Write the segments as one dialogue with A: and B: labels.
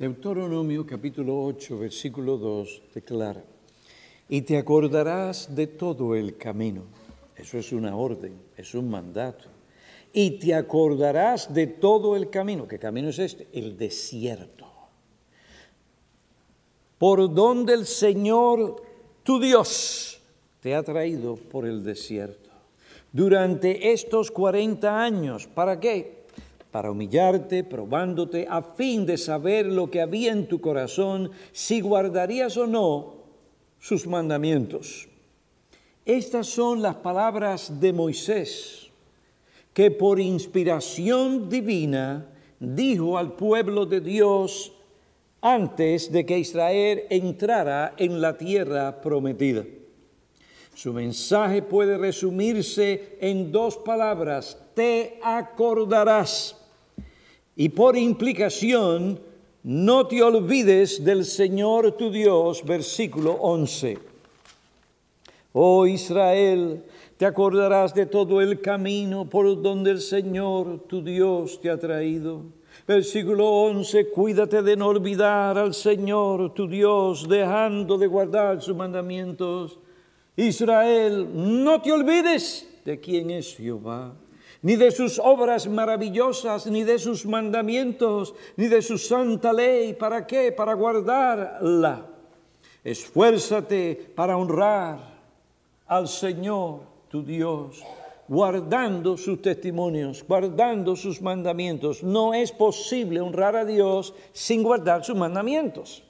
A: Deuteronomio capítulo 8, versículo 2 declara, y te acordarás de todo el camino. Eso es una orden, es un mandato. Y te acordarás de todo el camino. ¿Qué camino es este? El desierto. Por donde el Señor, tu Dios, te ha traído por el desierto. Durante estos 40 años, ¿para qué? Para humillarte, probándote, a fin de saber lo que había en tu corazón, si guardarías o no sus mandamientos. Estas son las palabras de Moisés, que por inspiración divina dijo al pueblo de Dios antes de que Israel entrara en la tierra prometida. Su mensaje puede resumirse en dos palabras, te acordarás y por implicación, no te olvides del Señor tu Dios, versículo 11. Oh Israel, te acordarás de todo el camino por donde el Señor tu Dios te ha traído. Versículo 11, cuídate de no olvidar al Señor tu Dios, dejando de guardar sus mandamientos. Israel, no te olvides de quién es Jehová ni de sus obras maravillosas, ni de sus mandamientos, ni de su santa ley. ¿Para qué? Para guardarla. Esfuérzate para honrar al Señor tu Dios, guardando sus testimonios, guardando sus mandamientos. No es posible honrar a Dios sin guardar sus mandamientos.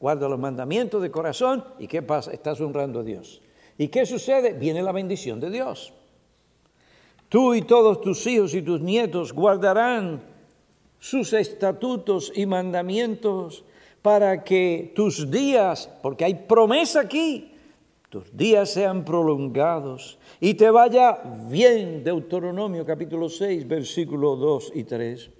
A: Guarda los mandamientos de corazón y ¿qué pasa? Estás honrando a Dios. ¿Y qué sucede? Viene la bendición de Dios. Tú y todos tus hijos y tus nietos guardarán sus estatutos y mandamientos para que tus días, porque hay promesa aquí, tus días sean prolongados y te vaya bien. Deuteronomio capítulo 6, versículos 2 y 3.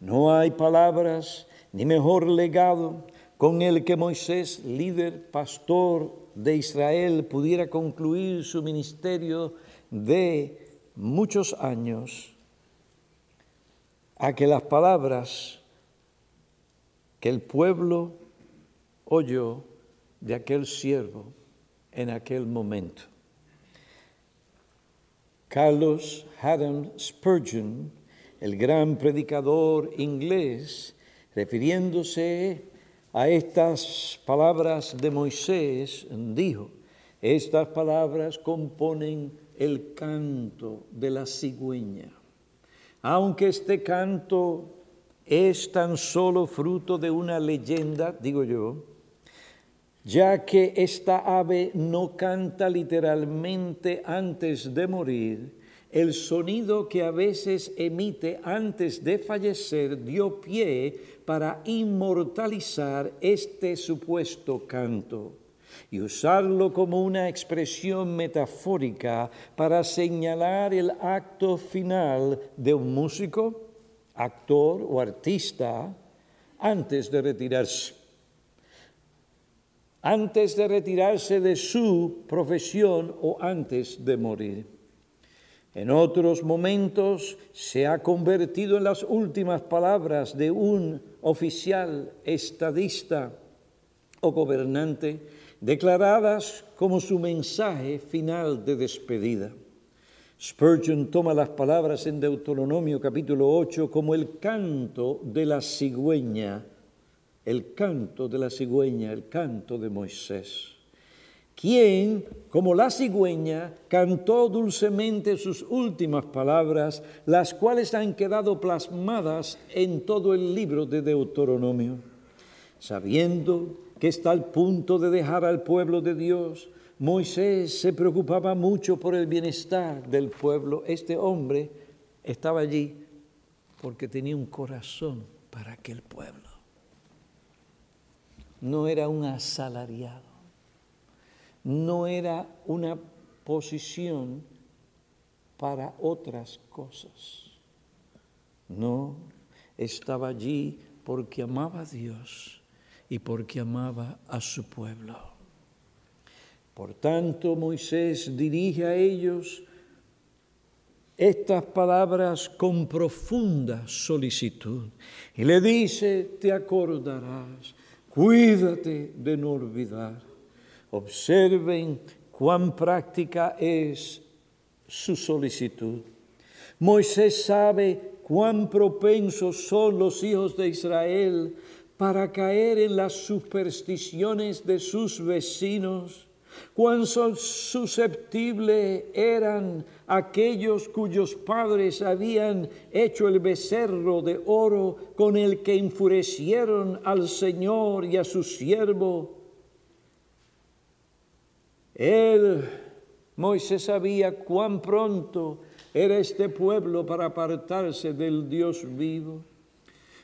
A: No hay palabras ni mejor legado con el que Moisés, líder, pastor de Israel, pudiera concluir su ministerio de muchos años a que las palabras que el pueblo oyó de aquel siervo en aquel momento. Carlos Haddon Spurgeon, el gran predicador inglés, refiriéndose a estas palabras de Moisés, dijo, estas palabras componen el canto de la cigüeña. Aunque este canto es tan solo fruto de una leyenda, digo yo, ya que esta ave no canta literalmente antes de morir, el sonido que a veces emite antes de fallecer dio pie para inmortalizar este supuesto canto y usarlo como una expresión metafórica para señalar el acto final de un músico, actor o artista antes de retirarse. Antes de retirarse de su profesión o antes de morir. En otros momentos se ha convertido en las últimas palabras de un oficial estadista o gobernante declaradas como su mensaje final de despedida. Spurgeon toma las palabras en Deuteronomio capítulo 8 como el canto de la cigüeña, el canto de la cigüeña, el canto de Moisés, quien, como la cigüeña, cantó dulcemente sus últimas palabras, las cuales han quedado plasmadas en todo el libro de Deuteronomio, sabiendo que está al punto de dejar al pueblo de Dios. Moisés se preocupaba mucho por el bienestar del pueblo. Este hombre estaba allí porque tenía un corazón para aquel pueblo. No era un asalariado, no era una posición para otras cosas. No, estaba allí porque amaba a Dios y porque amaba a su pueblo. Por tanto, Moisés dirige a ellos estas palabras con profunda solicitud y le dice, te acordarás, cuídate de no olvidar. Observen cuán práctica es su solicitud. Moisés sabe cuán propensos son los hijos de Israel para caer en las supersticiones de sus vecinos, cuán susceptibles eran aquellos cuyos padres habían hecho el becerro de oro con el que enfurecieron al Señor y a su siervo. Él, Moisés sabía cuán pronto era este pueblo para apartarse del Dios vivo.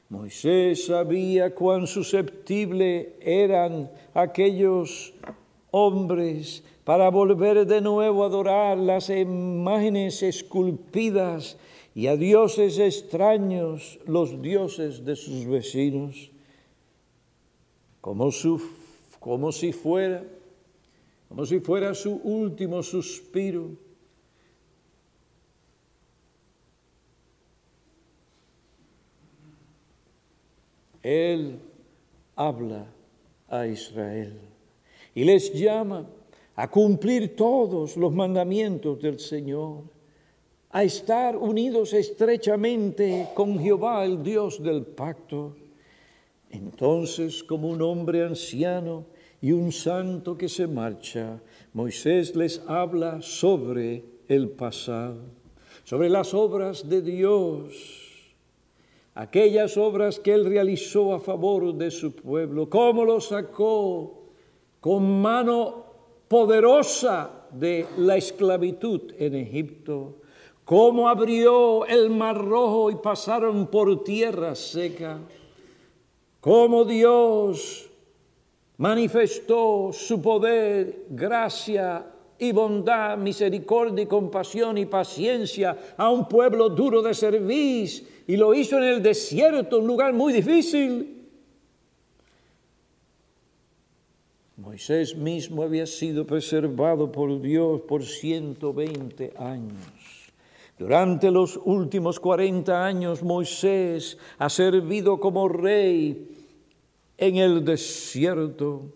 A: Moisés sabía cuán susceptible eran aquellos hombres para volver de nuevo a adorar las imágenes esculpidas y a dioses extraños, los dioses de sus vecinos, como, como si fuera, como si fuera su último suspiro Él habla a Israel y les llama a cumplir todos los mandamientos del Señor, a estar unidos estrechamente con Jehová, el Dios del pacto. Entonces, como un hombre anciano y un santo que se marcha, Moisés les habla sobre el pasado, sobre las obras de Dios aquellas obras que él realizó a favor de su pueblo, cómo lo sacó con mano poderosa de la esclavitud en Egipto, cómo abrió el mar rojo y pasaron por tierra seca, cómo Dios manifestó su poder, gracia y bondad, misericordia y compasión y paciencia a un pueblo duro de servir y lo hizo en el desierto, un lugar muy difícil. Moisés mismo había sido preservado por Dios por 120 años. Durante los últimos 40 años Moisés ha servido como rey en el desierto.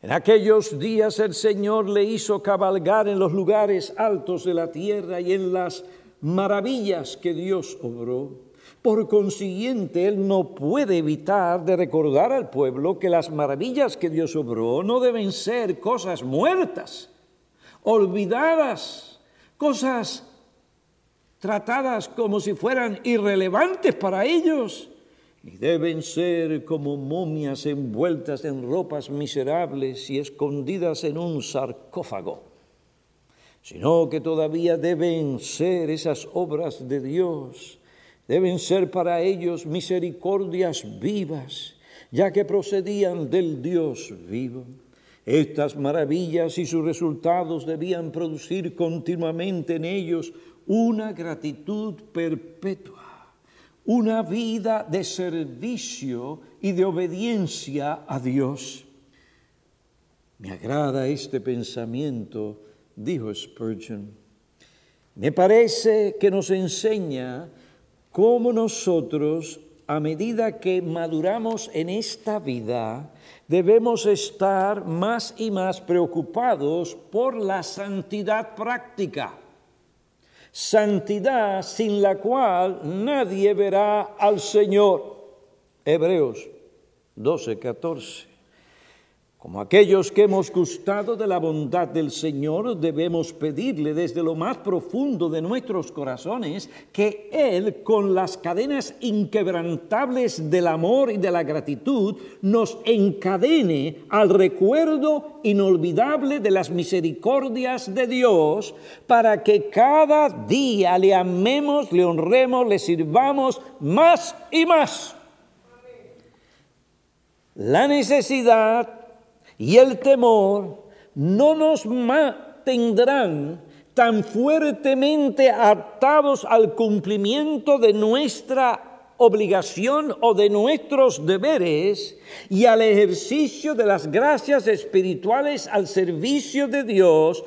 A: En aquellos días el Señor le hizo cabalgar en los lugares altos de la tierra y en las maravillas que Dios obró. Por consiguiente, Él no puede evitar de recordar al pueblo que las maravillas que Dios obró no deben ser cosas muertas, olvidadas, cosas tratadas como si fueran irrelevantes para ellos, ni deben ser como momias envueltas en ropas miserables y escondidas en un sarcófago sino que todavía deben ser esas obras de Dios, deben ser para ellos misericordias vivas, ya que procedían del Dios vivo. Estas maravillas y sus resultados debían producir continuamente en ellos una gratitud perpetua, una vida de servicio y de obediencia a Dios. Me agrada este pensamiento dijo Spurgeon. Me parece que nos enseña cómo nosotros, a medida que maduramos en esta vida, debemos estar más y más preocupados por la santidad práctica. Santidad sin la cual nadie verá al Señor. Hebreos 12, 14. Como aquellos que hemos gustado de la bondad del Señor, debemos pedirle desde lo más profundo de nuestros corazones que Él, con las cadenas inquebrantables del amor y de la gratitud, nos encadene al recuerdo inolvidable de las misericordias de Dios, para que cada día le amemos, le honremos, le sirvamos más y más. La necesidad y el temor no nos mantendrán tan fuertemente atados al cumplimiento de nuestra obligación o de nuestros deberes y al ejercicio de las gracias espirituales al servicio de Dios,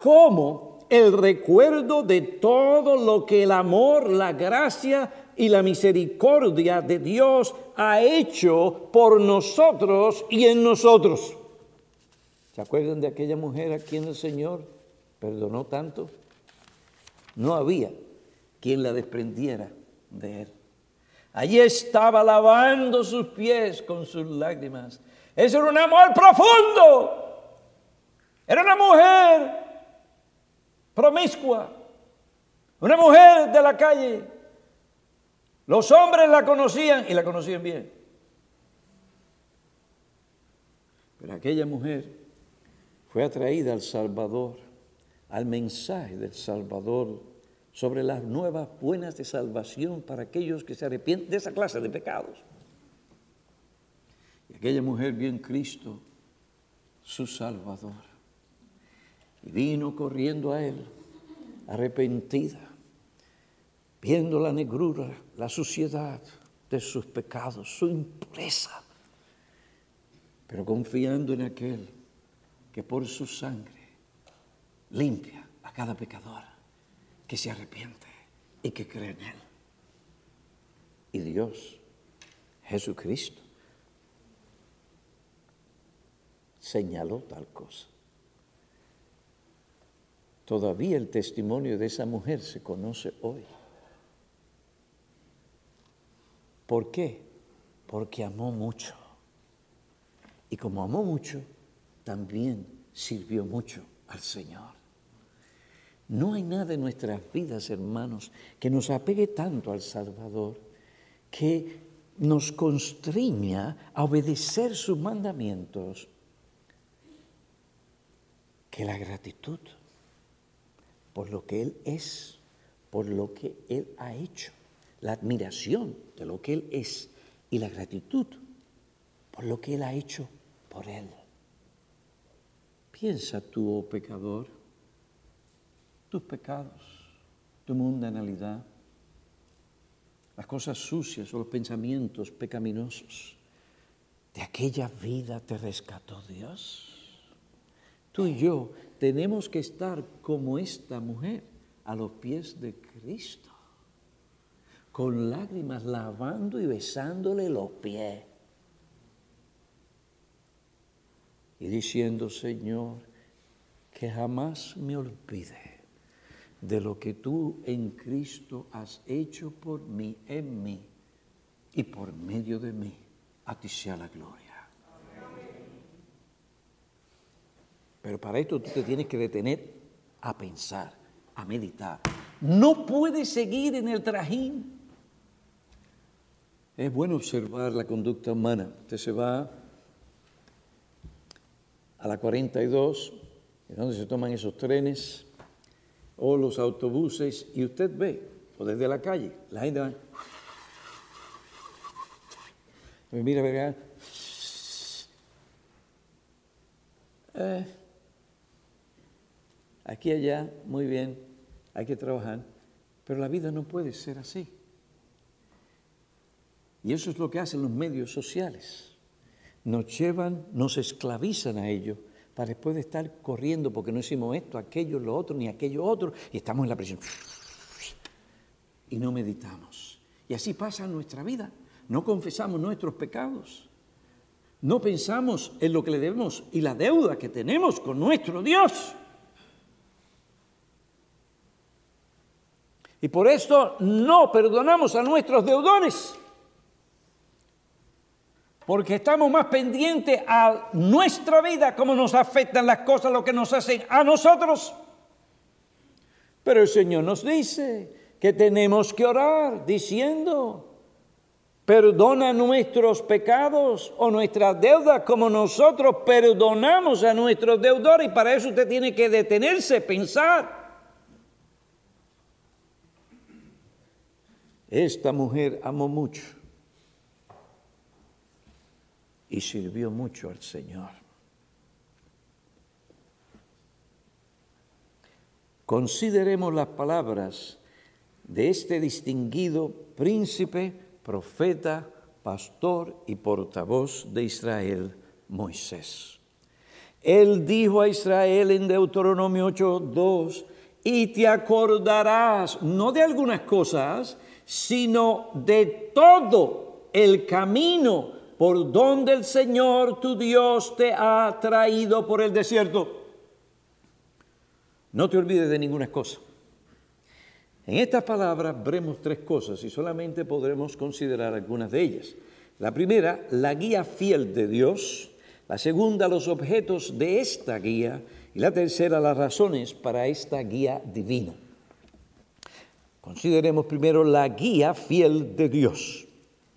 A: como el recuerdo de todo lo que el amor, la gracia y la misericordia de Dios ha hecho por nosotros y en nosotros. ¿Se acuerdan de aquella mujer a quien el Señor perdonó tanto? No había quien la desprendiera de él. Allí estaba lavando sus pies con sus lágrimas. Eso era un amor profundo. Era una mujer promiscua, una mujer de la calle. Los hombres la conocían y la conocían bien. Pero aquella mujer fue atraída al Salvador, al mensaje del Salvador sobre las nuevas buenas de salvación para aquellos que se arrepienten de esa clase de pecados. Y aquella mujer vio en Cristo su Salvador. Y vino corriendo a él, arrepentida, viendo la negrura, la suciedad de sus pecados, su impureza, pero confiando en aquel que por su sangre limpia a cada pecador que se arrepiente y que cree en él. Y Dios, Jesucristo, señaló tal cosa. Todavía el testimonio de esa mujer se conoce hoy. ¿Por qué? Porque amó mucho. Y como amó mucho, también sirvió mucho al Señor. No hay nada en nuestras vidas, hermanos, que nos apegue tanto al Salvador, que nos constriña a obedecer sus mandamientos, que la gratitud por lo que Él es, por lo que Él ha hecho, la admiración de lo que Él es y la gratitud por lo que Él ha hecho por Él. Piensa tú, oh pecador, tus pecados, tu mundanalidad, las cosas sucias o los pensamientos pecaminosos. De aquella vida te rescató Dios. Tú y yo tenemos que estar como esta mujer a los pies de Cristo, con lágrimas lavando y besándole los pies. Y diciendo, Señor, que jamás me olvide de lo que tú en Cristo has hecho por mí, en mí y por medio de mí. A ti sea la gloria. Pero para esto tú te tienes que detener a pensar, a meditar. No puedes seguir en el trajín. Es bueno observar la conducta humana. Usted se va a la 42, donde se toman esos trenes o los autobuses, y usted ve, o desde la calle, la gente va. Mira, ¿verdad? Eh, aquí allá, muy bien, hay que trabajar, pero la vida no puede ser así. Y eso es lo que hacen los medios sociales. Nos llevan, nos esclavizan a ello para después de estar corriendo porque no hicimos esto, aquello, lo otro, ni aquello otro, y estamos en la prisión. Y no meditamos. Y así pasa nuestra vida. No confesamos nuestros pecados. No pensamos en lo que le debemos y la deuda que tenemos con nuestro Dios. Y por esto no perdonamos a nuestros deudores. Porque estamos más pendientes a nuestra vida, cómo nos afectan las cosas, lo que nos hacen a nosotros. Pero el Señor nos dice que tenemos que orar diciendo, perdona nuestros pecados o nuestras deudas como nosotros perdonamos a nuestros deudores. Y para eso usted tiene que detenerse, pensar. Esta mujer amó mucho y sirvió mucho al Señor. Consideremos las palabras de este distinguido príncipe, profeta, pastor y portavoz de Israel, Moisés. Él dijo a Israel en Deuteronomio 8:2 y te acordarás no de algunas cosas, sino de todo el camino por donde el Señor tu Dios te ha traído por el desierto. No te olvides de ninguna cosa. En estas palabras veremos tres cosas y solamente podremos considerar algunas de ellas. La primera, la guía fiel de Dios. La segunda, los objetos de esta guía. Y la tercera, las razones para esta guía divina. Consideremos primero la guía fiel de Dios.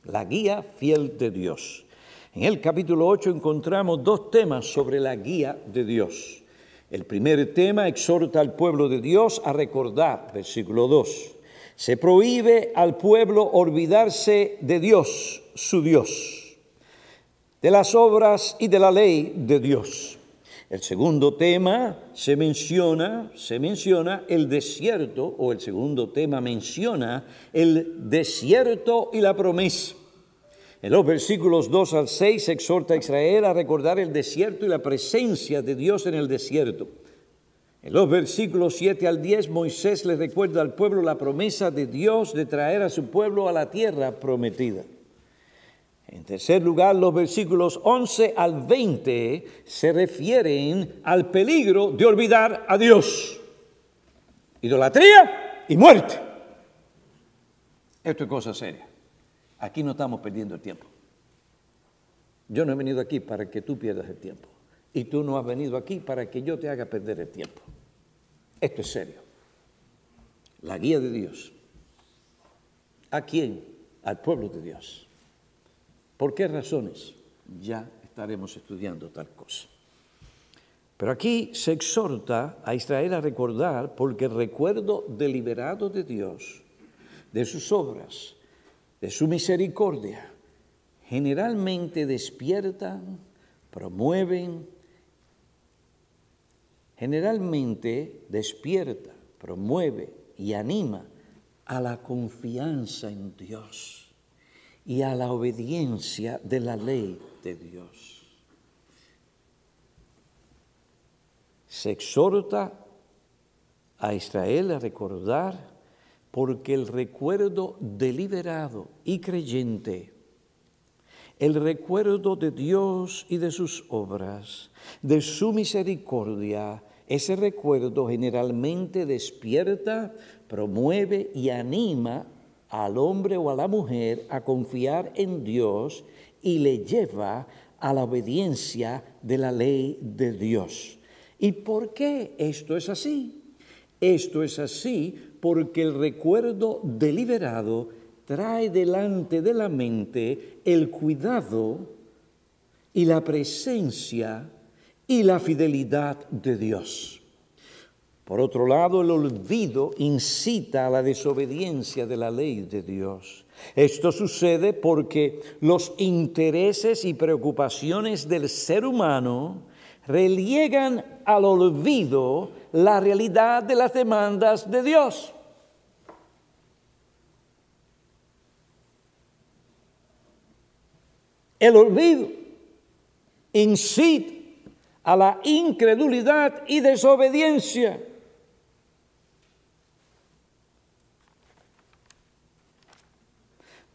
A: La guía fiel de Dios. En el capítulo 8 encontramos dos temas sobre la guía de Dios. El primer tema exhorta al pueblo de Dios a recordar, versículo 2. Se prohíbe al pueblo olvidarse de Dios, su Dios, de las obras y de la ley de Dios. El segundo tema se menciona, se menciona el desierto, o el segundo tema menciona el desierto y la promesa. En los versículos 2 al 6 exhorta a Israel a recordar el desierto y la presencia de Dios en el desierto. En los versículos 7 al 10 Moisés le recuerda al pueblo la promesa de Dios de traer a su pueblo a la tierra prometida. En tercer lugar, los versículos 11 al 20 se refieren al peligro de olvidar a Dios. Idolatría y muerte. Esto es cosa seria. Aquí no estamos perdiendo el tiempo. Yo no he venido aquí para que tú pierdas el tiempo. Y tú no has venido aquí para que yo te haga perder el tiempo. Esto es serio. La guía de Dios. ¿A quién? Al pueblo de Dios. ¿Por qué razones? Ya estaremos estudiando tal cosa. Pero aquí se exhorta a Israel a recordar, porque el recuerdo deliberado de Dios, de sus obras, de su misericordia, generalmente despiertan, promueven, generalmente despierta, promueve y anima a la confianza en Dios y a la obediencia de la ley de Dios. Se exhorta a Israel a recordar porque el recuerdo deliberado y creyente, el recuerdo de Dios y de sus obras, de su misericordia, ese recuerdo generalmente despierta, promueve y anima al hombre o a la mujer a confiar en Dios y le lleva a la obediencia de la ley de Dios. ¿Y por qué esto es así? Esto es así porque el recuerdo deliberado trae delante de la mente el cuidado y la presencia y la fidelidad de Dios. Por otro lado, el olvido incita a la desobediencia de la ley de Dios. Esto sucede porque los intereses y preocupaciones del ser humano reliegan al olvido la realidad de las demandas de Dios. El olvido incita a la incredulidad y desobediencia.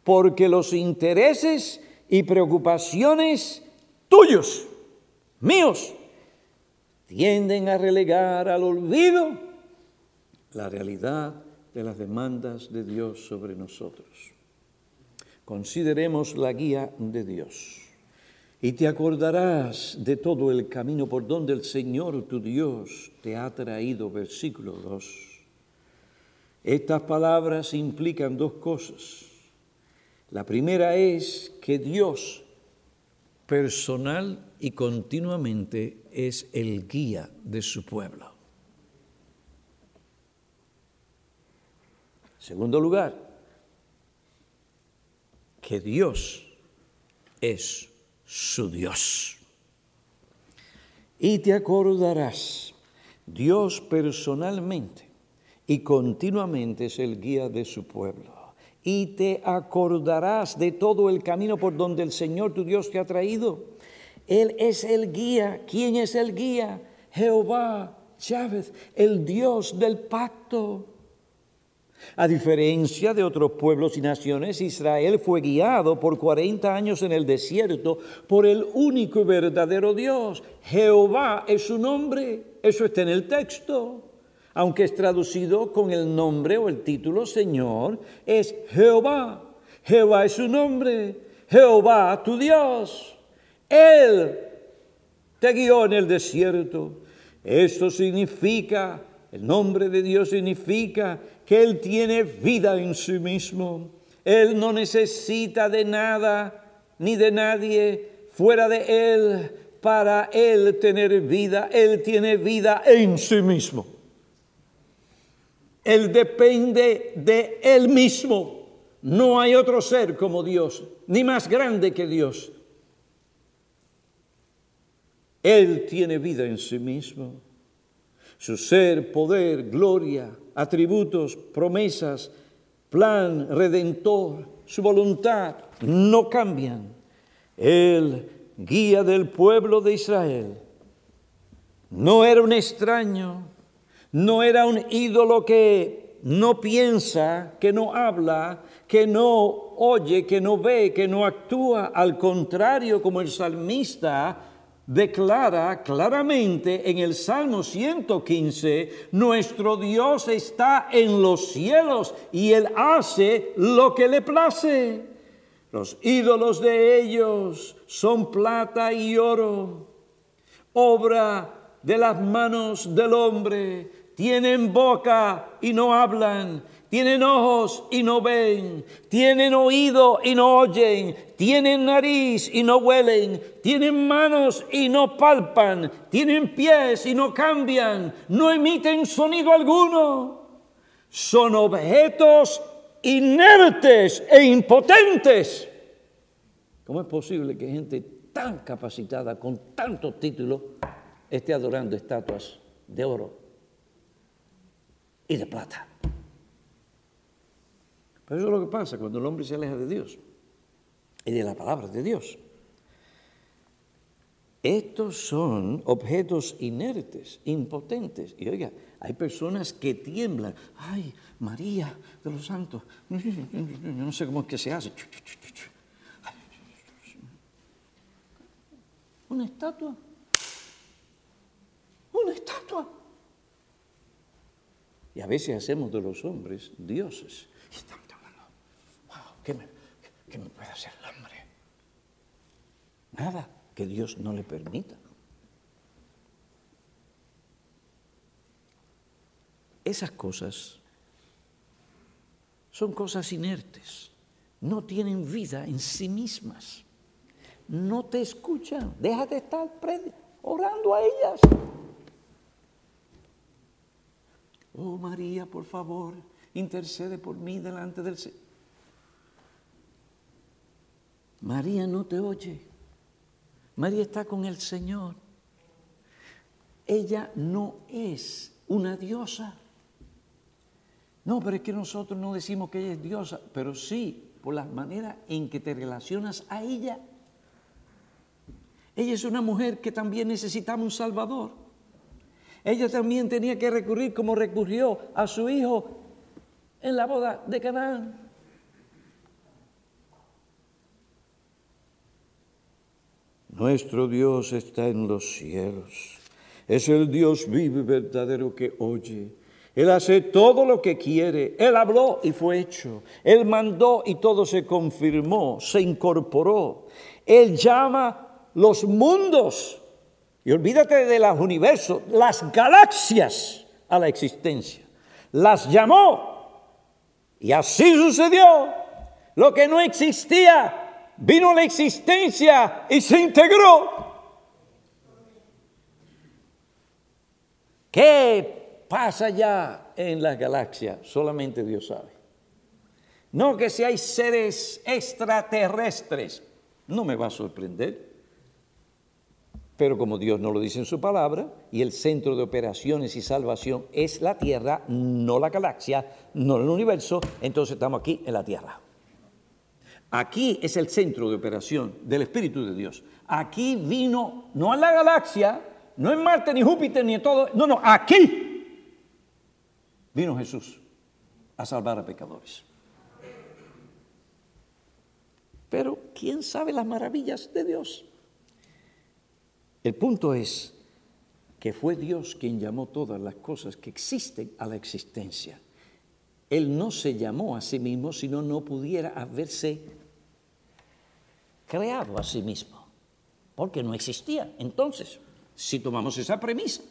A: Porque los intereses y preocupaciones tuyos, míos, tienden a relegar al olvido la realidad de las demandas de Dios sobre nosotros. Consideremos la guía de Dios. Y te acordarás de todo el camino por donde el Señor tu Dios te ha traído. Versículo 2. Estas palabras implican dos cosas. La primera es que Dios personal y continuamente es el guía de su pueblo. Segundo lugar, que Dios es su Dios. Y te acordarás, Dios personalmente y continuamente es el guía de su pueblo. Y te acordarás de todo el camino por donde el Señor tu Dios te ha traído él es el guía. ¿Quién es el guía? Jehová, Chávez, el Dios del pacto. A diferencia de otros pueblos y naciones, Israel fue guiado por 40 años en el desierto por el único y verdadero Dios. Jehová es su nombre. Eso está en el texto. Aunque es traducido con el nombre o el título Señor, es Jehová. Jehová es su nombre. Jehová tu Dios. Él te guió en el desierto. Esto significa, el nombre de Dios significa que Él tiene vida en sí mismo. Él no necesita de nada ni de nadie fuera de Él para Él tener vida. Él tiene vida en sí mismo. Él depende de Él mismo. No hay otro ser como Dios, ni más grande que Dios. Él tiene vida en sí mismo. Su ser, poder, gloria, atributos, promesas, plan redentor, su voluntad no cambian. Él, guía del pueblo de Israel, no era un extraño, no era un ídolo que no piensa, que no habla, que no oye, que no ve, que no actúa. Al contrario, como el salmista declara claramente en el Salmo 115, nuestro Dios está en los cielos y Él hace lo que le place. Los ídolos de ellos son plata y oro, obra de las manos del hombre, tienen boca y no hablan, tienen ojos y no ven, tienen oído y no oyen, tienen nariz y no huelen, tienen manos y no palpan, tienen pies y no cambian, no emiten sonido alguno. Son objetos inertes e impotentes. ¿Cómo es posible que gente tan capacitada, con tantos títulos, esté adorando estatuas de oro y de plata? Pero eso es lo que pasa cuando el hombre se aleja de Dios y de la palabra de Dios. Estos son objetos inertes, impotentes. Y oiga, hay personas que tiemblan. Ay, María de los Santos. Yo no sé cómo es que se hace. Una estatua. Una estatua. Y a veces hacemos de los hombres dioses. ¿Qué me, puede hacer el hambre? Nada que Dios no le permita. Esas cosas son cosas inertes, no tienen vida en sí mismas, no te escuchan, déjate estar orando a ellas. Oh María, por favor, intercede por mí delante del Señor. María no te oye. María está con el Señor. Ella no es una diosa. No, pero es que nosotros no decimos que ella es diosa, pero sí por la manera en que te relacionas a ella. Ella es una mujer que también necesitaba un Salvador. Ella también tenía que recurrir como recurrió a su hijo en la boda de Canaán. Nuestro Dios está en los cielos. Es el Dios vivo y verdadero que oye. Él hace todo lo que quiere. Él habló y fue hecho. Él mandó y todo se confirmó, se incorporó. Él llama los mundos. Y olvídate de los universos, las galaxias a la existencia. Las llamó. Y así sucedió. Lo que no existía vino la existencia y se integró. ¿Qué pasa ya en la galaxia? Solamente Dios sabe. No que si hay seres extraterrestres, no me va a sorprender. Pero como Dios no lo dice en su palabra, y el centro de operaciones y salvación es la Tierra, no la galaxia, no el universo, entonces estamos aquí en la Tierra. Aquí es el centro de operación del Espíritu de Dios. Aquí vino, no a la galaxia, no en Marte, ni Júpiter, ni en todo. No, no, aquí vino Jesús a salvar a pecadores. Pero ¿quién sabe las maravillas de Dios? El punto es que fue Dios quien llamó todas las cosas que existen a la existencia. Él no se llamó a sí mismo si no, no pudiera haberse creado a sí mismo, porque no existía. Entonces, si tomamos esa premisa,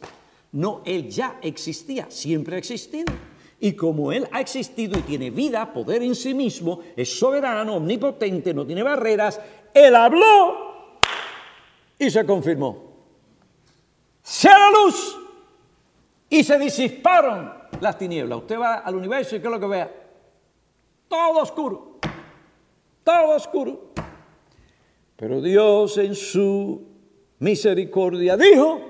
A: no, Él ya existía, siempre ha existido. Y como Él ha existido y tiene vida, poder en sí mismo, es soberano, omnipotente, no tiene barreras, Él habló y se confirmó. Sea la luz y se disiparon las tinieblas. Usted va al universo y ¿qué es lo que vea? Todo oscuro, todo oscuro. Pero Dios en su misericordia dijo,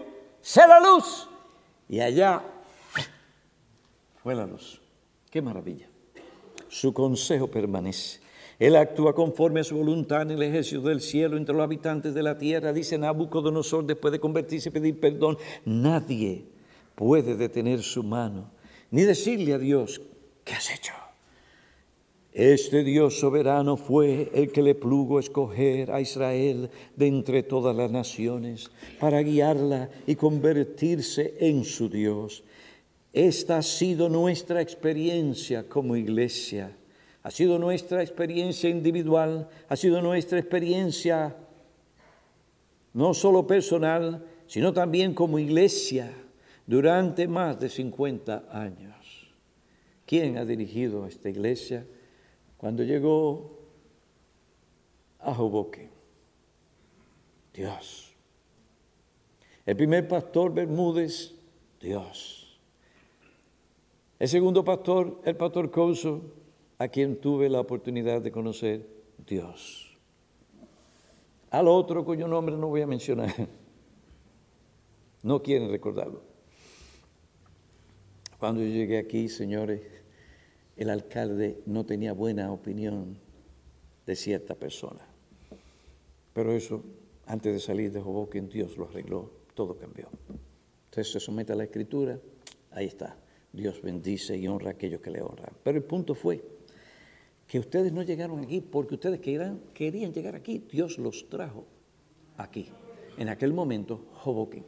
A: sea la luz. Y allá fue la luz. Qué maravilla. Su consejo permanece. Él actúa conforme a su voluntad en el ejército del cielo entre los habitantes de la tierra. Dice Nabucodonosor después de convertirse y pedir perdón. Nadie puede detener su mano ni decirle a Dios, ¿qué has hecho? Este Dios soberano fue el que le plugo escoger a Israel de entre todas las naciones para guiarla y convertirse en su Dios. Esta ha sido nuestra experiencia como iglesia, ha sido nuestra experiencia individual, ha sido nuestra experiencia no solo personal, sino también como iglesia durante más de 50 años. ¿Quién ha dirigido esta iglesia? Cuando llegó a Joboque, Dios. El primer pastor Bermúdez, Dios. El segundo pastor, el pastor Couso, a quien tuve la oportunidad de conocer, Dios. Al otro cuyo nombre no voy a mencionar, no quieren recordarlo. Cuando yo llegué aquí, señores, el alcalde no tenía buena opinión de cierta persona. Pero eso, antes de salir de Hoboken, Dios lo arregló, todo cambió. Entonces se somete a la escritura, ahí está. Dios bendice y honra a aquellos que le honran. Pero el punto fue que ustedes no llegaron aquí porque ustedes querían, querían llegar aquí. Dios los trajo aquí. En aquel momento, Hoboken.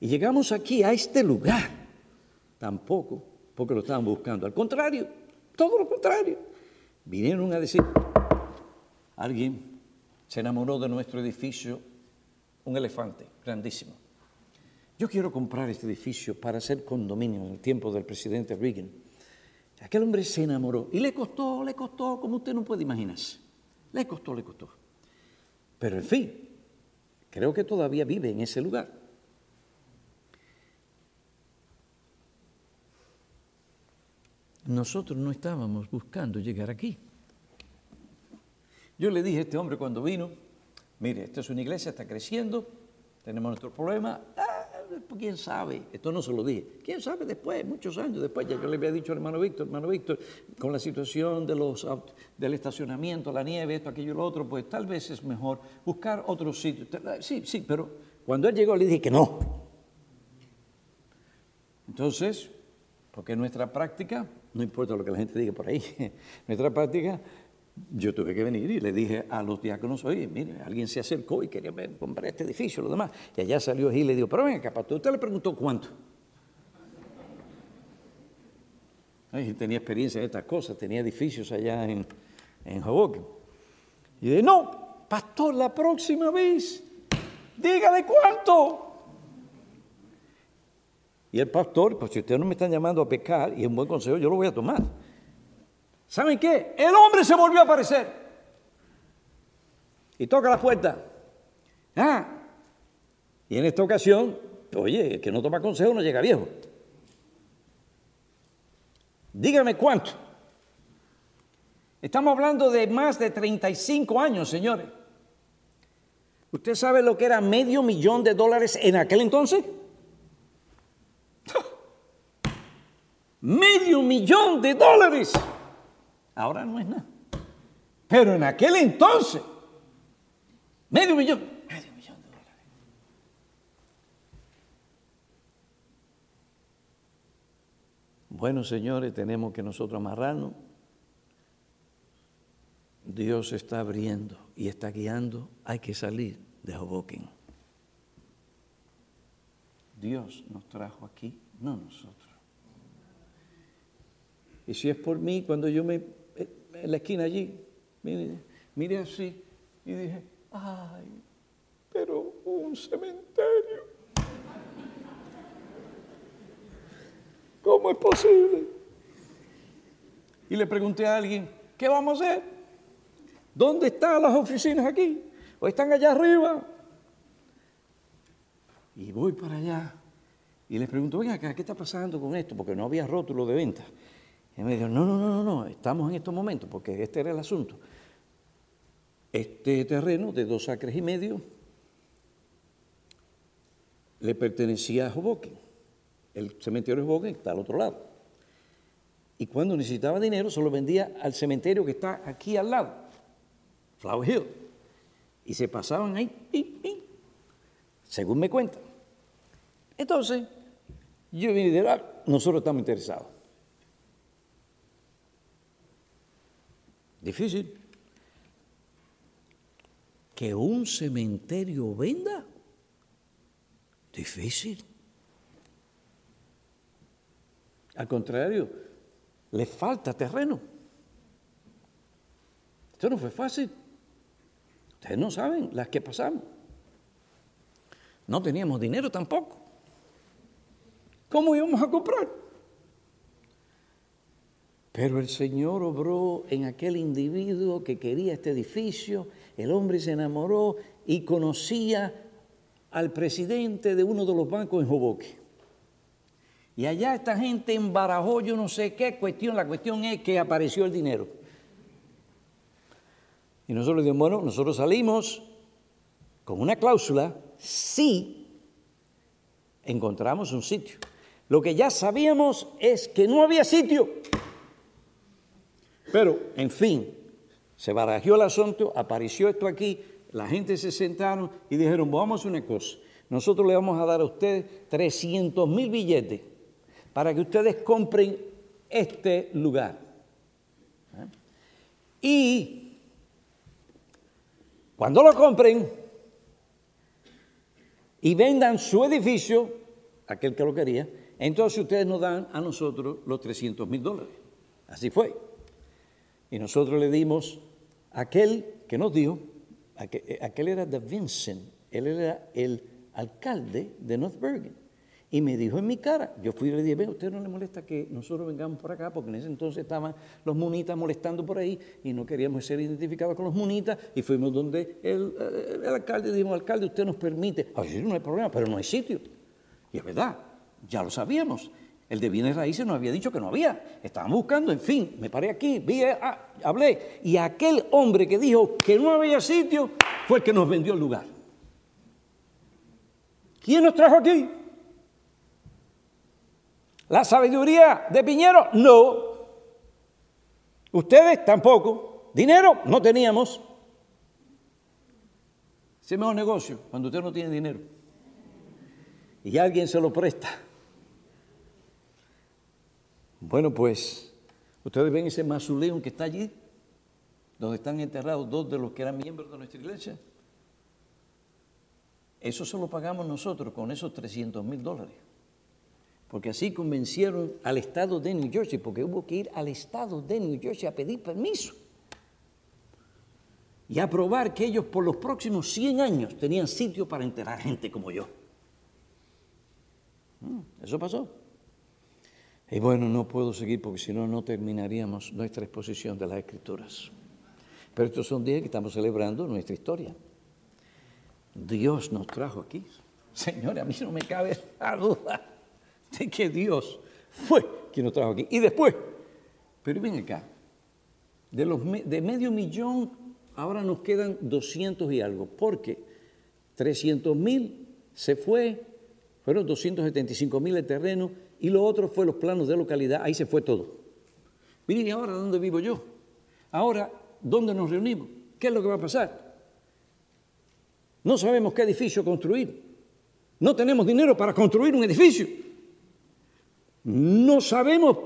A: Y llegamos aquí a este lugar. Tampoco porque lo estaban buscando. Al contrario, todo lo contrario. Vinieron a decir, alguien se enamoró de nuestro edificio, un elefante grandísimo. Yo quiero comprar este edificio para hacer condominio en el tiempo del presidente Reagan. Aquel hombre se enamoró y le costó, le costó, como usted no puede imaginarse. Le costó, le costó. Pero en fin, creo que todavía vive en ese lugar. Nosotros no estábamos buscando llegar aquí. Yo le dije a este hombre cuando vino, mire, esta es una iglesia, está creciendo, tenemos nuestro problema, quién sabe, esto no se lo dije, quién sabe después, muchos años después, ya yo le había dicho al hermano Víctor, hermano Víctor, con la situación de los, del estacionamiento, la nieve, esto, aquello, lo otro, pues tal vez es mejor buscar otro sitio. Sí, sí, pero cuando él llegó le dije que no. Entonces, porque nuestra práctica, no importa lo que la gente diga por ahí, nuestra práctica yo tuve que venir y le dije a los diáconos, oye, mire, alguien se acercó y quería comprar este edificio, lo demás. Y allá salió y le dijo, pero venga, capaz, usted le preguntó cuánto. Ay, tenía experiencia en estas cosas, tenía edificios allá en, en Hoboken. Y dije, no, pastor, la próxima vez, dígale cuánto. Y el pastor, pues si ustedes no me están llamando a pecar, y es un buen consejo, yo lo voy a tomar. ¿Saben qué? El hombre se volvió a aparecer. Y toca la puerta. Ah. Y en esta ocasión, oye, el que no toma consejo no llega viejo. Dígame cuánto. Estamos hablando de más de 35 años, señores. ¿Usted sabe lo que era medio millón de dólares en aquel entonces? medio millón de dólares. Ahora no es nada. Pero en aquel entonces, medio millón, medio millón de dólares. Bueno, señores, tenemos que nosotros amarrarnos. Dios está abriendo y está guiando. Hay que salir de Hoboken. Dios nos trajo aquí, no nosotros. Y si es por mí, cuando yo me en la esquina allí, mire, mire así y dije, ay, pero un cementerio. ¿Cómo es posible? Y le pregunté a alguien, ¿qué vamos a hacer? ¿Dónde están las oficinas aquí? ¿O están allá arriba? Y voy para allá y les pregunto, venga acá, ¿qué está pasando con esto? Porque no había rótulo de venta. Y me dijo, no, no, no, no, no, estamos en estos momentos, porque este era el asunto. Este terreno de dos acres y medio le pertenecía a Hoboken. El cementerio de Hoboken está al otro lado. Y cuando necesitaba dinero, solo vendía al cementerio que está aquí al lado, Flower Hill. Y se pasaban ahí, según me cuentan. Entonces, yo vine de ah, nosotros estamos interesados. Difícil. Que un cementerio venda. Difícil. Al contrario, le falta terreno. Esto no fue fácil. Ustedes no saben las que pasamos. No teníamos dinero tampoco. ¿Cómo íbamos a comprar? Pero el Señor obró en aquel individuo que quería este edificio, el hombre se enamoró y conocía al presidente de uno de los bancos en Hoboken. Y allá esta gente embarajó yo no sé qué cuestión, la cuestión es que apareció el dinero. Y nosotros dijimos, bueno, nosotros salimos con una cláusula si encontramos un sitio. Lo que ya sabíamos es que no había sitio. Pero, en fin, se barajeó el asunto, apareció esto aquí, la gente se sentaron y dijeron, vamos a una cosa, nosotros le vamos a dar a ustedes 300 mil billetes para que ustedes compren este lugar. ¿Eh? Y cuando lo compren y vendan su edificio, aquel que lo quería, entonces ustedes nos dan a nosotros los 300 mil dólares. Así fue. Y nosotros le dimos aquel que nos dijo, eh, aquel, era de Vincent, él era el alcalde de North Bergen. Y me dijo en mi cara, yo fui y le dije, ve, usted no le molesta que nosotros vengamos por acá, porque en ese entonces estaban los munitas molestando por ahí y no queríamos ser identificados con los munitas y fuimos donde el, eh, el alcalde, dijimos, alcalde, usted nos permite, ay, no hay problema, pero no hay sitio. Y es verdad, ya lo sabíamos. El de bienes raíces nos había dicho que no había. Estaban buscando, en fin, me paré aquí, vi, ah, hablé. Y aquel hombre que dijo que no había sitio fue el que nos vendió el lugar. ¿Quién nos trajo aquí? ¿La sabiduría de Piñero? No. Ustedes tampoco. Dinero no teníamos. Es el mejor negocio cuando usted no tiene dinero y alguien se lo presta. Bueno, pues ustedes ven ese mausoleo que está allí, donde están enterrados dos de los que eran miembros de nuestra iglesia. Eso se lo pagamos nosotros con esos 300 mil dólares. Porque así convencieron al estado de New Jersey, porque hubo que ir al estado de New Jersey a pedir permiso y a probar que ellos por los próximos 100 años tenían sitio para enterrar gente como yo. Mm, eso pasó. Y bueno, no puedo seguir porque si no, no terminaríamos nuestra exposición de las Escrituras. Pero estos son días que estamos celebrando nuestra historia. Dios nos trajo aquí. Señores, a mí no me cabe la duda de que Dios fue quien nos trajo aquí. Y después, pero ven acá, de, los, de medio millón ahora nos quedan 200 y algo, porque 300 mil se fue, fueron 275 mil de terreno y lo otro fue los planos de localidad, ahí se fue todo. Miren, ¿y ahora dónde vivo yo? Ahora, ¿dónde nos reunimos? ¿Qué es lo que va a pasar? No sabemos qué edificio construir. No tenemos dinero para construir un edificio. No sabemos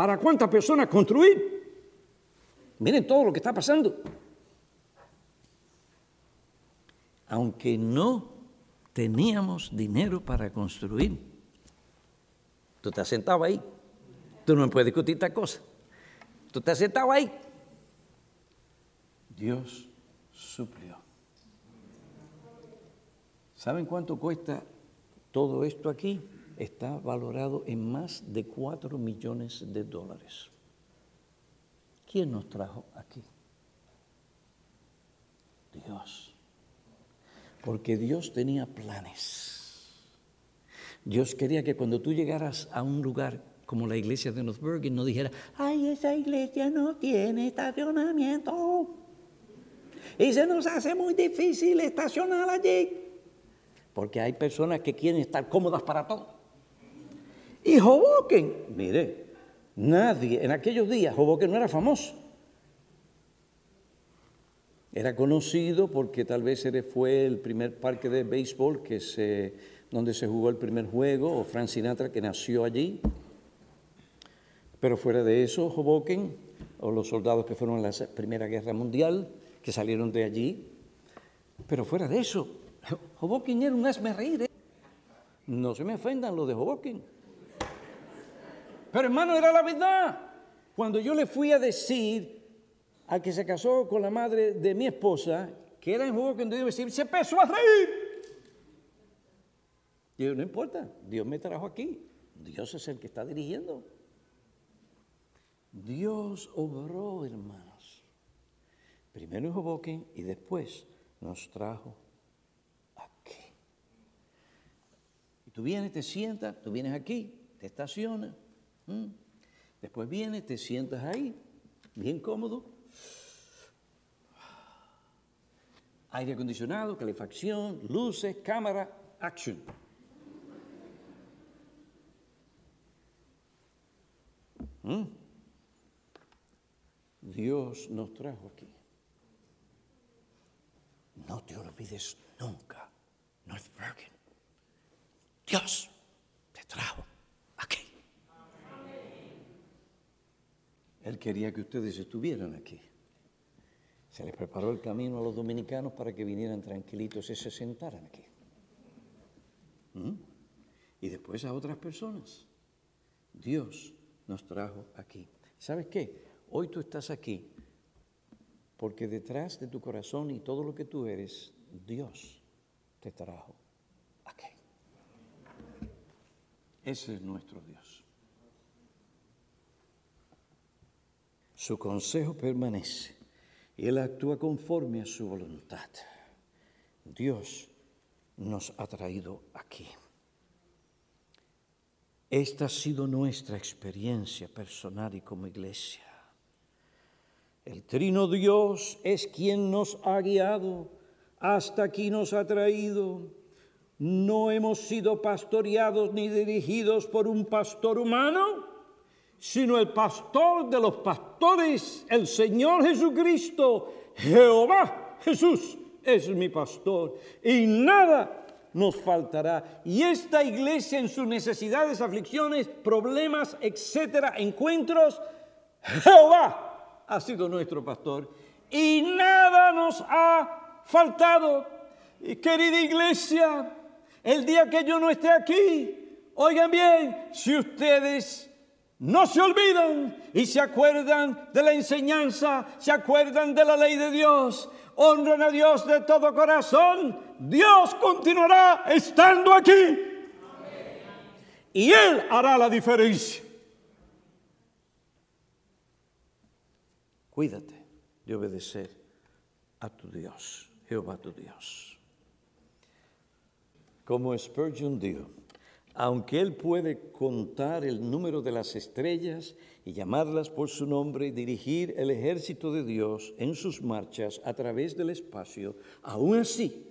A: ¿Para cuántas personas construir? Miren todo lo que está pasando. Aunque no teníamos dinero para construir, tú te has sentado ahí. Tú no me puedes discutir esta cosa. Tú te has sentado ahí. Dios suplió. ¿Saben cuánto cuesta todo esto aquí? Está valorado en más de 4 millones de dólares. ¿Quién nos trajo aquí? Dios. Porque Dios tenía planes. Dios quería que cuando tú llegaras a un lugar como la iglesia de Northburg no dijera, ay, esa iglesia no tiene estacionamiento. Y se nos hace muy difícil estacionar allí. Porque hay personas que quieren estar cómodas para todo. Y Hoboken, mire, nadie, en aquellos días Hoboken no era famoso. Era conocido porque tal vez fue el primer parque de béisbol que se, donde se jugó el primer juego, o Frank Sinatra que nació allí. Pero fuera de eso, Hoboken, o los soldados que fueron en la Primera Guerra Mundial, que salieron de allí, pero fuera de eso, Hoboken era un asme reír. ¿eh? No se me ofendan los de Hoboken. Pero hermano, era la verdad. Cuando yo le fui a decir al que se casó con la madre de mi esposa, que era en Hoboken, Dios se empezó a reír. Dios no importa, Dios me trajo aquí. Dios es el que está dirigiendo. Dios obró, hermanos. Primero en Hoboken y después nos trajo aquí. Y tú vienes, te sientas, tú vienes aquí, te estacionas. Después vienes, te sientas ahí, bien cómodo. Aire acondicionado, calefacción, luces, cámara, action. Dios nos trajo aquí. No te olvides nunca, Northbergen. Dios te trajo aquí. Él quería que ustedes estuvieran aquí. Se les preparó el camino a los dominicanos para que vinieran tranquilitos y se sentaran aquí. ¿Mm? Y después a otras personas. Dios nos trajo aquí. ¿Sabes qué? Hoy tú estás aquí porque detrás de tu corazón y todo lo que tú eres, Dios te trajo aquí. Ese es nuestro Dios. Su consejo permanece Él actúa conforme a su voluntad. Dios nos ha traído aquí. Esta ha sido nuestra experiencia personal y como iglesia. El trino Dios es quien nos ha guiado, hasta aquí nos ha traído. No hemos sido pastoreados ni dirigidos por un pastor humano, sino el pastor de los pastores, el Señor Jesucristo, Jehová Jesús es mi pastor y nada nos faltará. Y esta iglesia en sus necesidades, aflicciones, problemas, etcétera, encuentros, Jehová ha sido nuestro pastor y nada nos ha faltado. Querida iglesia, el día que yo no esté aquí, oigan bien, si ustedes no se olvidan y se acuerdan de la enseñanza, se acuerdan de la ley de Dios, honran a Dios de todo corazón, Dios continuará estando aquí. Y Él hará la diferencia. Cuídate de obedecer a tu Dios, Jehová tu Dios. Como Spurgeon dijo, aunque él puede contar el número de las estrellas y llamarlas por su nombre y dirigir el ejército de Dios en sus marchas a través del espacio, aún así,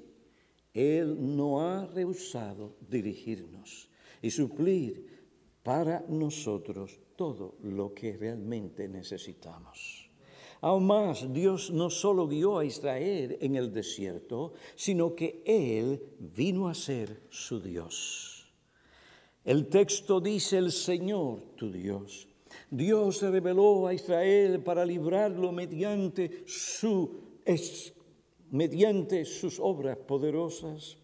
A: él no ha rehusado dirigirnos y suplir para nosotros todo lo que realmente necesitamos. Aún más, Dios no solo guió a Israel en el desierto, sino que Él vino a ser su Dios. El texto dice, el Señor, tu Dios, Dios se reveló a Israel para librarlo mediante, mediante sus obras poderosas.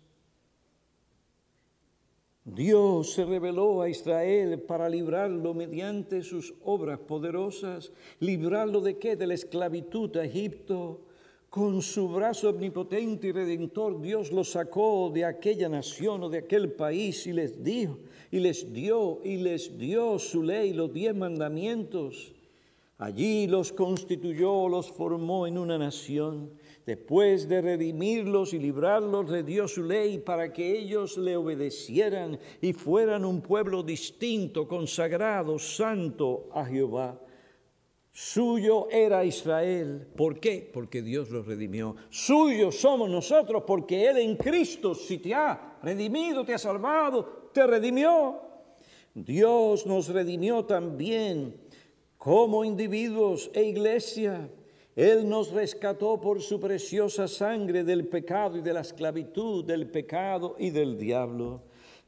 A: Dios se reveló a Israel para librarlo mediante sus obras poderosas. ¿Librarlo de qué? De la esclavitud a Egipto. Con su brazo omnipotente y redentor Dios lo sacó de aquella nación o de aquel país y les dijo, y les dio, y les dio su ley, los diez mandamientos. Allí los constituyó, los formó en una nación. Después de redimirlos y librarlos, le dio su ley para que ellos le obedecieran y fueran un pueblo distinto, consagrado, santo a Jehová. Suyo era Israel. ¿Por qué? Porque Dios lo redimió. Suyo somos nosotros porque Él en Cristo, si te ha redimido, te ha salvado, te redimió. Dios nos redimió también como individuos e iglesia. Él nos rescató por su preciosa sangre del pecado y de la esclavitud, del pecado y del diablo.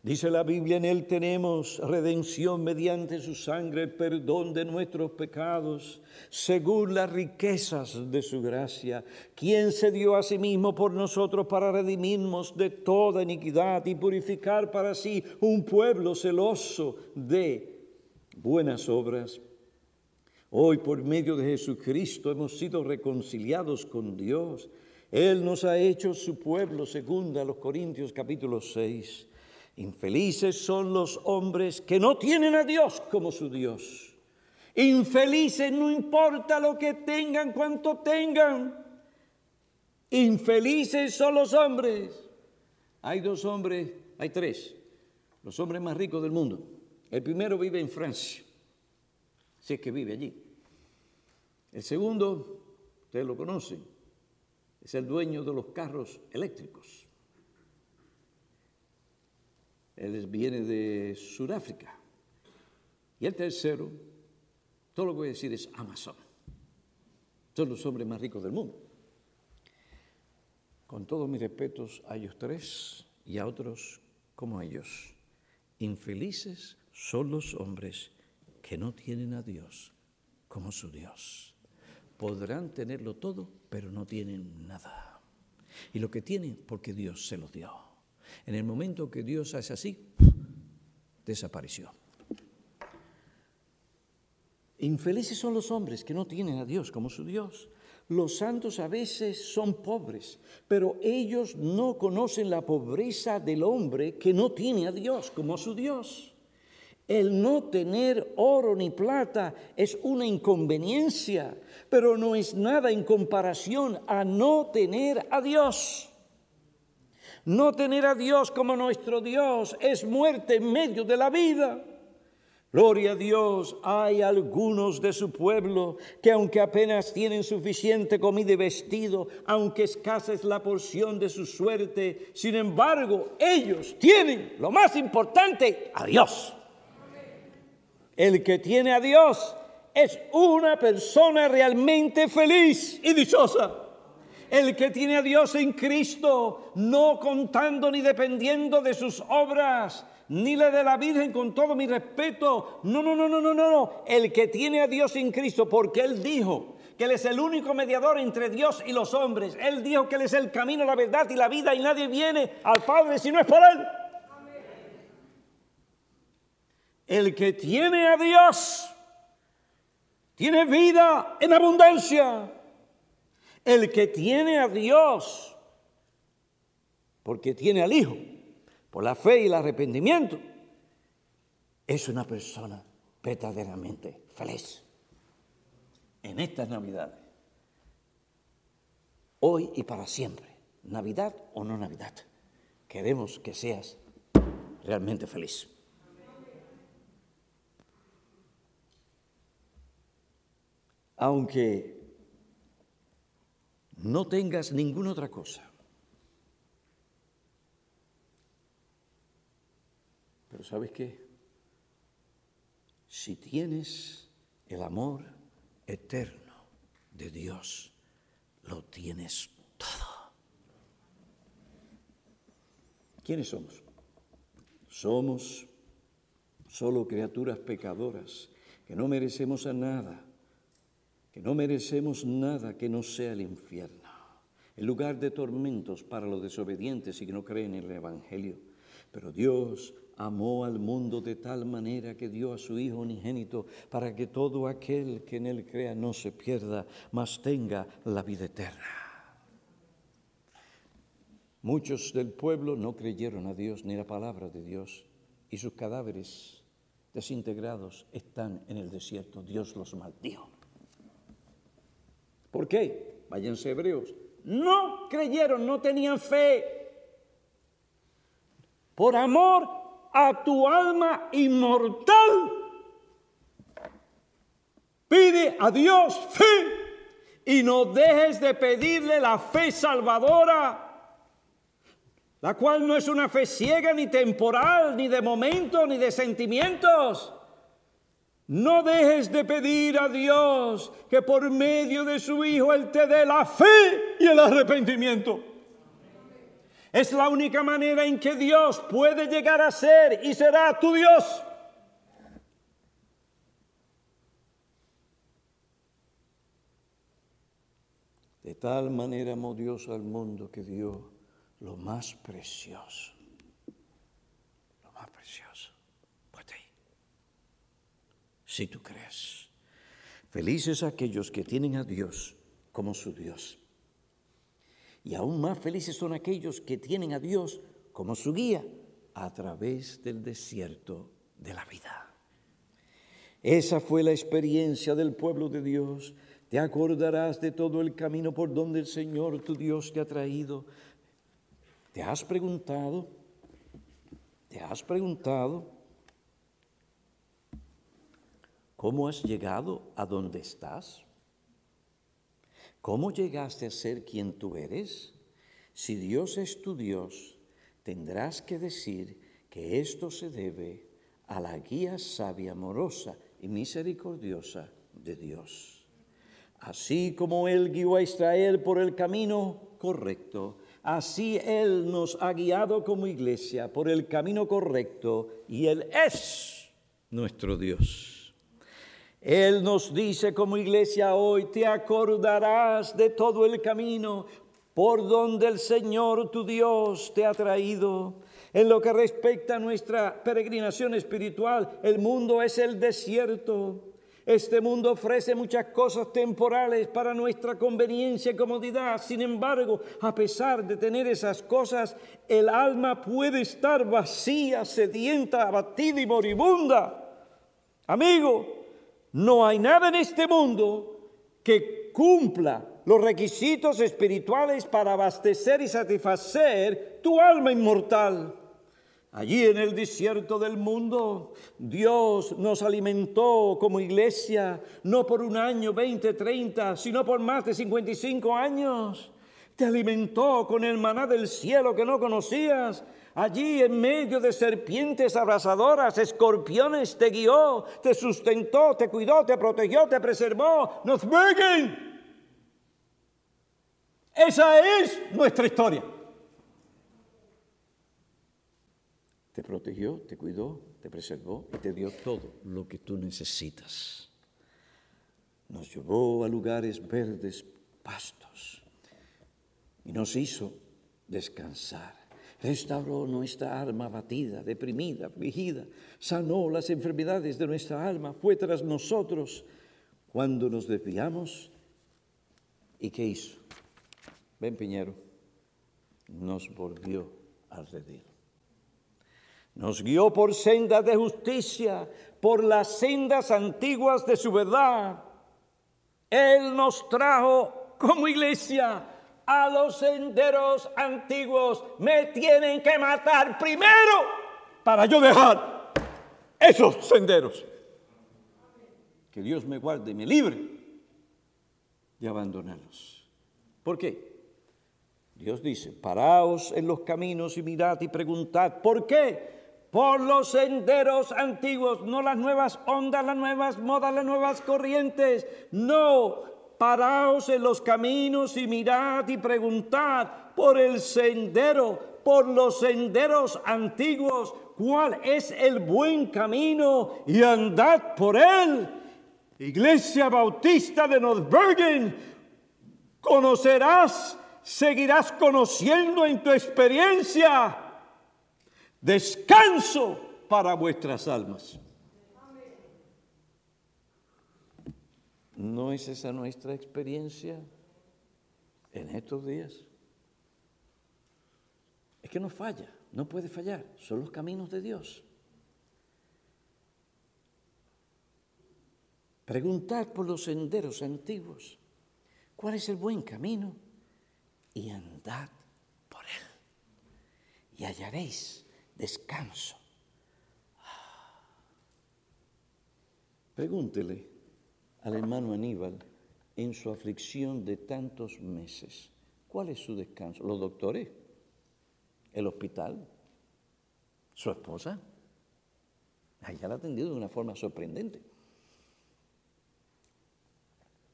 A: Dice la Biblia, en Él tenemos redención mediante su sangre, el perdón de nuestros pecados, según las riquezas de su gracia, quien se dio a sí mismo por nosotros para redimirnos de toda iniquidad y purificar para sí un pueblo celoso de buenas obras. Hoy por medio de Jesucristo hemos sido reconciliados con Dios. Él nos ha hecho su pueblo, según los Corintios capítulo 6. Infelices son los hombres que no tienen a Dios como su Dios. Infelices no importa lo que tengan, cuanto tengan. Infelices son los hombres. Hay dos hombres, hay tres, los hombres más ricos del mundo. El primero vive en Francia, si es que vive allí. El segundo, ustedes lo conocen, es el dueño de los carros eléctricos. Él viene de Sudáfrica. Y el tercero, todo lo que voy a decir es Amazon. Son los hombres más ricos del mundo. Con todos mis respetos a ellos tres y a otros como ellos. Infelices son los hombres que no tienen a Dios como su Dios. Podrán tenerlo todo, pero no tienen nada. Y lo que tienen, porque Dios se lo dio. En el momento que Dios hace así, desapareció. Infelices son los hombres que no tienen a Dios como su Dios. Los santos a veces son pobres, pero ellos no conocen la pobreza del hombre que no tiene a Dios como su Dios. El no tener oro ni plata es una inconveniencia, pero no es nada en comparación a no tener a Dios. No tener a Dios como nuestro Dios es muerte en medio de la vida. Gloria a Dios, hay algunos de su pueblo que aunque apenas tienen suficiente comida y vestido, aunque escasa es la porción de su suerte, sin embargo, ellos tienen lo más importante, a Dios. El que tiene a Dios es una persona realmente feliz y dichosa. El que tiene a Dios en Cristo, no contando ni dependiendo de sus obras, ni la de la Virgen con todo mi respeto. No, no, no, no, no, no. El que tiene a Dios en Cristo, porque Él dijo que Él es el único mediador entre Dios y los hombres. Él dijo que Él es el camino, la verdad y la vida y nadie viene al Padre si no es por Él. El que tiene a Dios tiene vida en abundancia. El que tiene a Dios, porque tiene al Hijo, por la fe y el arrepentimiento, es una persona verdaderamente feliz. En estas Navidades, hoy y para siempre, Navidad o no Navidad, queremos que seas realmente feliz. Aunque no tengas ninguna otra cosa. Pero ¿sabes qué? Si tienes el amor eterno de Dios, lo tienes todo. ¿Quiénes somos? Somos solo criaturas pecadoras que no merecemos a nada, que no merecemos nada que no sea el infierno, el lugar de tormentos para los desobedientes y que no creen en el Evangelio. Pero Dios amó al mundo de tal manera que dio a su Hijo unigénito para que todo aquel que en Él crea no se pierda, mas tenga la vida eterna. Muchos del pueblo no creyeron a Dios ni la palabra de Dios y sus cadáveres desintegrados están en el desierto. Dios los maldijo. ¿Por qué? Váyanse hebreos. No creyeron, no tenían fe. Por amor a tu alma inmortal. Pide a Dios fe y no dejes de pedirle la fe salvadora la cual no es una fe ciega ni temporal, ni de momento, ni de sentimientos. No dejes de pedir a Dios que por medio de su Hijo Él te dé la fe y el arrepentimiento. Es la única manera en que Dios puede llegar a ser y será tu Dios. De tal manera amó Dios al mundo que dio lo más precioso. Lo más precioso. Pues Si tú crees. Felices aquellos que tienen a Dios como su Dios. Y aún más felices son aquellos que tienen a Dios como su guía a través del desierto de la vida. Esa fue la experiencia del pueblo de Dios. Te acordarás de todo el camino por donde el Señor tu Dios te ha traído ¿Te has preguntado? ¿Te has preguntado cómo has llegado a donde estás? ¿Cómo llegaste a ser quien tú eres? Si Dios es tu Dios, tendrás que decir que esto se debe a la guía sabia, amorosa y misericordiosa de Dios. Así como Él guió a Israel por el camino correcto, Así Él nos ha guiado como iglesia por el camino correcto y Él es nuestro Dios. Él nos dice como iglesia hoy, te acordarás de todo el camino por donde el Señor tu Dios te ha traído. En lo que respecta a nuestra peregrinación espiritual, el mundo es el desierto. Este mundo ofrece muchas cosas temporales para nuestra conveniencia y comodidad. Sin embargo, a pesar de tener esas cosas, el alma puede estar vacía, sedienta, abatida y moribunda. Amigo, no hay nada en este mundo que cumpla los requisitos espirituales para abastecer y satisfacer tu alma inmortal. Allí en el desierto del mundo, Dios nos alimentó como iglesia, no por un año, 20, 30, sino por más de 55 años. Te alimentó con el maná del cielo que no conocías. Allí en medio de serpientes abrasadoras, escorpiones, te guió, te sustentó, te cuidó, te protegió, te preservó. Nos vengan. Esa es nuestra historia. te protegió, te cuidó, te preservó y te dio todo lo que tú necesitas. Nos llevó a lugares verdes, pastos, y nos hizo descansar. Restauró nuestra alma abatida, deprimida, afligida. Sanó las enfermedades de nuestra alma. Fue tras nosotros cuando nos desviamos. ¿Y qué hizo? Ven, Piñero. Nos volvió a redil. Nos guió por sendas de justicia, por las sendas antiguas de su verdad. Él nos trajo como iglesia a los senderos antiguos. Me tienen que matar primero para yo dejar esos senderos. Que Dios me guarde y me libre de abandonarlos. ¿Por qué? Dios dice, paraos en los caminos y mirad y preguntad, ¿por qué? por los senderos antiguos, no las nuevas ondas, las nuevas modas, las nuevas corrientes, no, paraos en los caminos y mirad y preguntad por el sendero, por los senderos antiguos, cuál es el buen camino y andad por él. Iglesia Bautista de Northbergen, conocerás, seguirás conociendo en tu experiencia descanso para vuestras almas. ¿No es esa nuestra experiencia en estos días? Es que no falla, no puede fallar, son los caminos de Dios. Preguntad por los senderos antiguos, ¿cuál es el buen camino? Y andad por él y hallaréis descanso. Pregúntele al hermano Aníbal en su aflicción de tantos meses. ¿Cuál es su descanso? ¿Los doctores? ¿El hospital? ¿Su esposa? Ella la ha atendido de una forma sorprendente.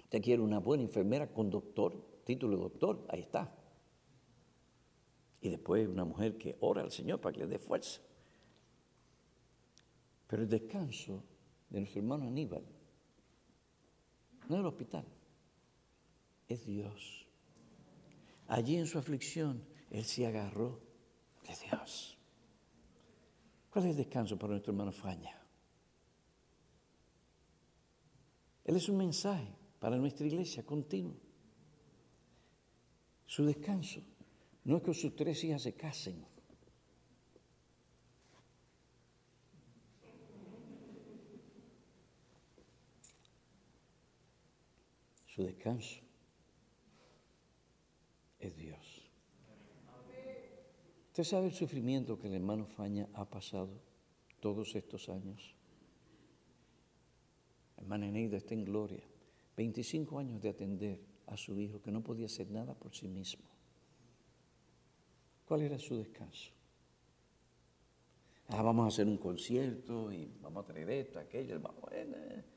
A: Usted quiere una buena enfermera con doctor, título de doctor, ahí está. Y después una mujer que ora al Señor para que le dé fuerza. Pero el descanso de nuestro hermano Aníbal no el hospital, es Dios. Allí en su aflicción, Él se agarró de Dios. ¿Cuál es el descanso para nuestro hermano Faña? Él es un mensaje para nuestra iglesia continuo. Su descanso no es que sus tres hijas se casen Su descanso es Dios. ¿Usted sabe el sufrimiento que el hermano Faña ha pasado todos estos años? Hermana Eneida está en gloria. 25 años de atender a su hijo que no podía hacer nada por sí mismo. ¿Cuál era su descanso? Ah, vamos a hacer un concierto y vamos a traer esto, aquello, vamos a...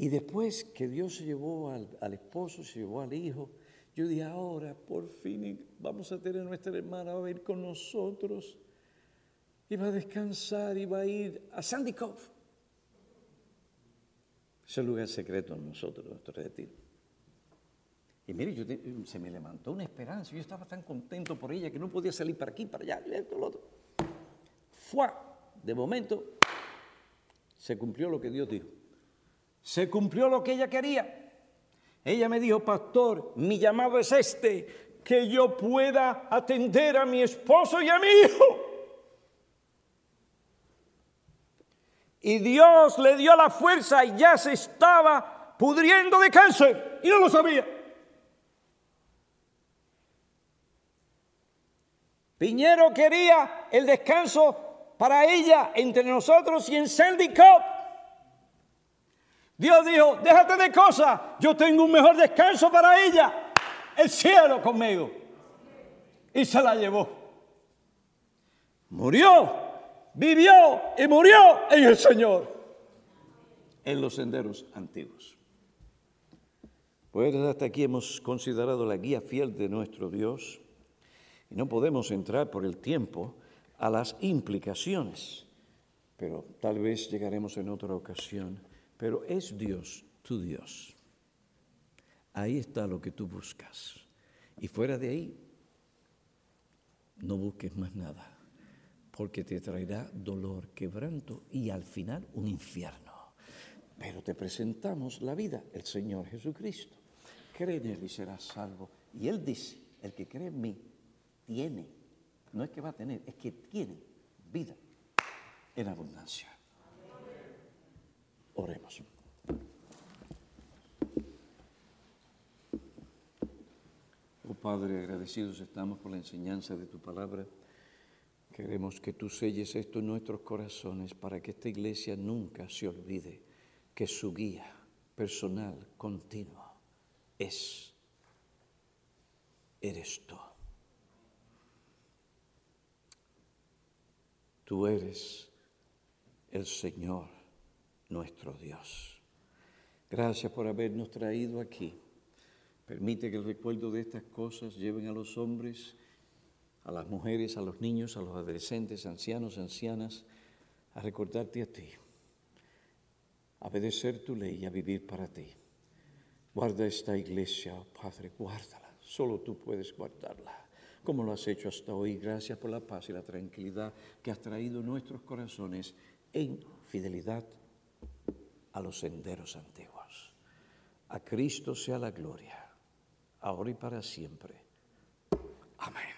A: Y después que Dios se llevó al, esposo, se llevó al hijo, yo dije, ahora por fin vamos a tener a nuestra hermana, va a ir con nosotros, y va a descansar, y va a ir a Sandy Cove. Ese lugar secreto en nosotros, nuestro retiro. Y mire, yo se me levantó una esperanza, yo estaba tan contento por ella que no podía salir para aquí, para allá, y esto, lo otro. Fue, de momento, se cumplió lo que Dios dijo. Se cumplió lo que ella quería. Ella me dijo, pastor, mi llamado es este, que yo pueda atender a mi esposo y a mi hijo. Y Dios le dio la fuerza y ya se estaba pudriendo de cáncer y no lo sabía. Piñero quería el descanso para ella entre nosotros y en Sandy Cup. Dios dijo, déjate de cosas, yo tengo un mejor descanso para ella, el cielo conmigo. Y se la llevó. Murió, vivió y murió en el Señor, en los senderos antiguos. Pues hasta aquí hemos considerado la guía fiel de nuestro Dios y no podemos entrar por el tiempo a las implicaciones, pero tal vez llegaremos en otra ocasión pero es Dios, tu Dios. Ahí está lo que tú buscas. Y fuera de ahí, no busques más nada, porque te traerá dolor, quebranto y al final un infierno. Pero te presentamos la vida, el Señor Jesucristo. Cree en Él y serás salvo. Y Él dice, el que cree en mí, tiene, no es que va a tener, es que tiene vida en abundancia. Oremos. Oh Padre, agradecidos estamos por la enseñanza de tu palabra. Queremos que tú selles esto en nuestros corazones para que esta iglesia nunca se olvide que su guía personal, continuo, es, eres tú. Tú eres el Señor nuestro Dios. Gracias por habernos traído aquí. Permite que el recuerdo de estas cosas lleven a los hombres, a las mujeres, a los niños, a los adolescentes, ancianos, ancianas, a recordarte a ti, a obedecer tu ley y a vivir para ti. Guarda esta iglesia, oh Padre, guárdala. Solo tú puedes guardarla como lo has hecho hasta hoy. Gracias por la paz y la tranquilidad que has traído nuestros corazones en fidelidad a los senderos antiguos. A Cristo sea la gloria, ahora y para siempre. Amén.